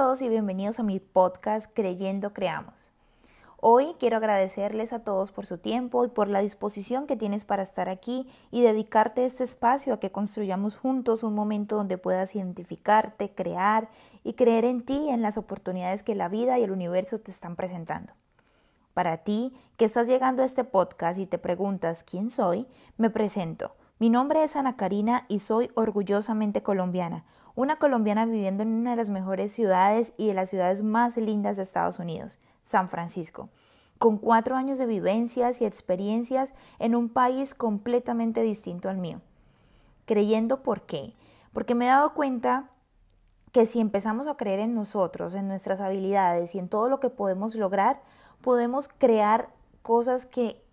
todos y bienvenidos a mi podcast Creyendo Creamos. Hoy quiero agradecerles a todos por su tiempo y por la disposición que tienes para estar aquí y dedicarte este espacio a que construyamos juntos un momento donde puedas identificarte, crear y creer en ti en las oportunidades que la vida y el universo te están presentando. Para ti que estás llegando a este podcast y te preguntas quién soy, me presento. Mi nombre es Ana Karina y soy orgullosamente colombiana una colombiana viviendo en una de las mejores ciudades y de las ciudades más lindas de Estados Unidos, San Francisco, con cuatro años de vivencias y experiencias en un país completamente distinto al mío. Creyendo por qué? Porque me he dado cuenta que si empezamos a creer en nosotros, en nuestras habilidades y en todo lo que podemos lograr, podemos crear cosas que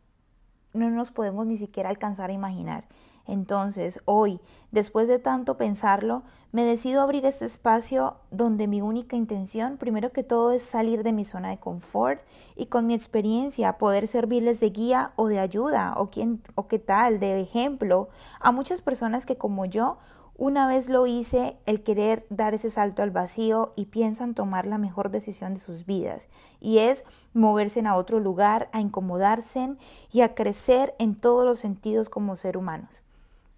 no nos podemos ni siquiera alcanzar a imaginar. Entonces, hoy, después de tanto pensarlo, me decido abrir este espacio donde mi única intención, primero que todo, es salir de mi zona de confort y con mi experiencia poder servirles de guía o de ayuda o, quién, o qué tal, de ejemplo a muchas personas que como yo una vez lo hice, el querer dar ese salto al vacío y piensan tomar la mejor decisión de sus vidas, y es moverse a otro lugar, a incomodarse y a crecer en todos los sentidos como ser humanos.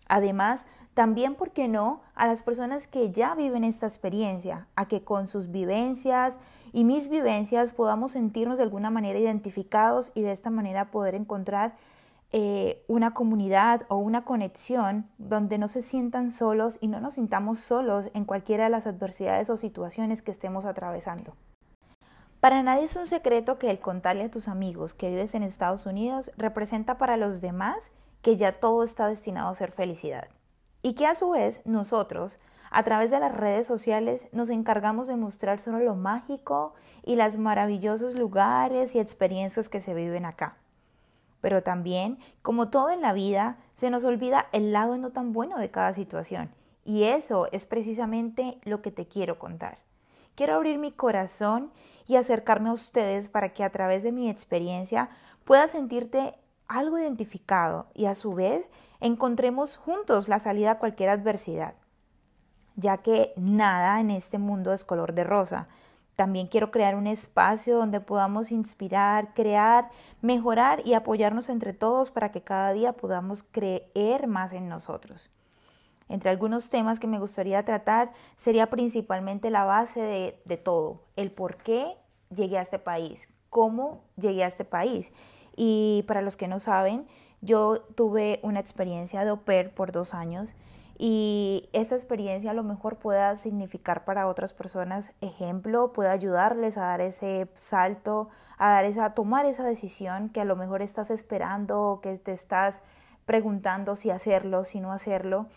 Además, también, ¿por qué no?, a las personas que ya viven esta experiencia, a que con sus vivencias y mis vivencias podamos sentirnos de alguna manera identificados y de esta manera poder encontrar eh, una comunidad o una conexión donde no se sientan solos y no nos sintamos solos en cualquiera de las adversidades o situaciones que estemos atravesando. Para nadie es un secreto que el contarle a tus amigos que vives en Estados Unidos representa para los demás que ya todo está destinado a ser felicidad. Y que a su vez nosotros, a través de las redes sociales, nos encargamos de mostrar solo lo mágico y los maravillosos lugares y experiencias que se viven acá. Pero también, como todo en la vida, se nos olvida el lado no tan bueno de cada situación. Y eso es precisamente lo que te quiero contar. Quiero abrir mi corazón y acercarme a ustedes para que a través de mi experiencia puedas sentirte algo identificado y a su vez encontremos juntos la salida a cualquier adversidad, ya que nada en este mundo es color de rosa. También quiero crear un espacio donde podamos inspirar, crear, mejorar y apoyarnos entre todos para que cada día podamos creer más en nosotros. Entre algunos temas que me gustaría tratar sería principalmente la base de, todo, el por qué llegué a este país, cómo llegué a este país y para los que no saben, yo tuve una experiencia de au pair por dos años y esta experiencia a lo mejor pueda significar para otras personas ejemplo, puede ayudarles a dar ese salto, a dar esa, tomar esa decisión que a lo mejor estás esperando, que te estás preguntando si hacerlo, si no hacerlo.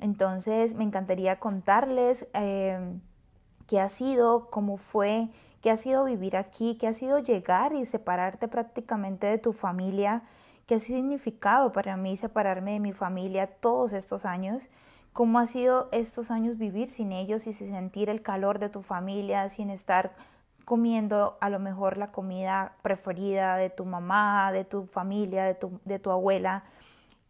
Entonces me encantaría contarles eh, qué ha sido, cómo fue qué ha sido vivir aquí, qué ha sido llegar y separarte prácticamente de tu familia, qué ha significado para mí separarme de mi familia todos estos años, cómo ha sido estos años vivir sin ellos y sin sentir el calor de tu familia, sin estar comiendo a lo mejor la comida preferida de tu mamá, de tu familia, de tu, de tu abuela,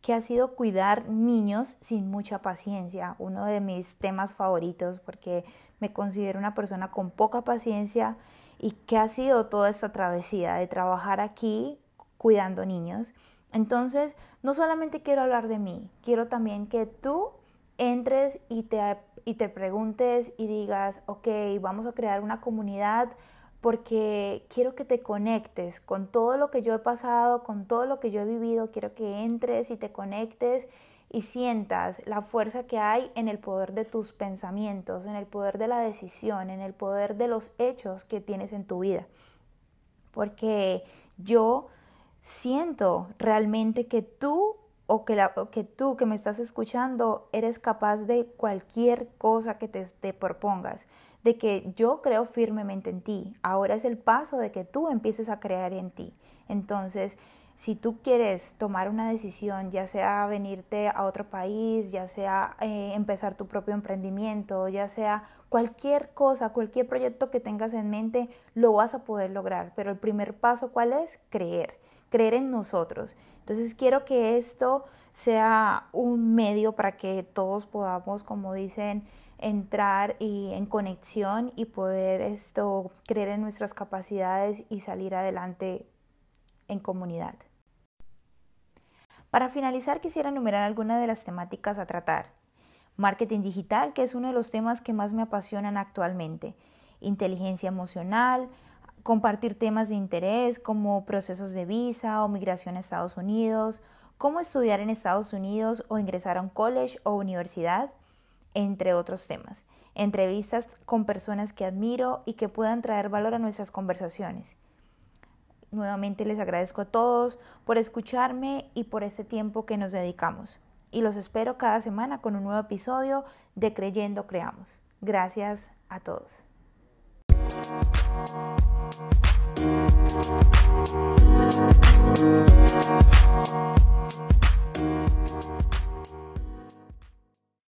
que ha sido cuidar niños sin mucha paciencia, uno de mis temas favoritos porque me considero una persona con poca paciencia y que ha sido toda esta travesía de trabajar aquí cuidando niños. Entonces, no solamente quiero hablar de mí, quiero también que tú entres y te, y te preguntes y digas, ok, vamos a crear una comunidad porque quiero que te conectes con todo lo que yo he pasado, con todo lo que yo he vivido, quiero que entres y te conectes y sientas la fuerza que hay en el poder de tus pensamientos, en el poder de la decisión, en el poder de los hechos que tienes en tu vida. Porque yo siento realmente que tú o que, la, que tú que me estás escuchando eres capaz de cualquier cosa que te, te propongas, de que yo creo firmemente en ti. Ahora es el paso de que tú empieces a creer en ti. Entonces, si tú quieres tomar una decisión, ya sea venirte a otro país, ya sea eh, empezar tu propio emprendimiento, ya sea cualquier cosa, cualquier proyecto que tengas en mente, lo vas a poder lograr. Pero el primer paso, ¿cuál es? Creer, creer en nosotros. Entonces quiero que esto sea un medio para que todos podamos, como dicen, entrar y en conexión y poder esto creer en nuestras capacidades y salir adelante en comunidad. Para finalizar, quisiera enumerar algunas de las temáticas a tratar. Marketing digital, que es uno de los temas que más me apasionan actualmente. Inteligencia emocional, compartir temas de interés como procesos de visa o migración a Estados Unidos, cómo estudiar en Estados Unidos o ingresar a un college o universidad, entre otros temas. Entrevistas con personas que admiro y que puedan traer valor a nuestras conversaciones. Nuevamente les agradezco a todos por escucharme y por este tiempo que nos dedicamos. Y los espero cada semana con un nuevo episodio de Creyendo Creamos. Gracias a todos.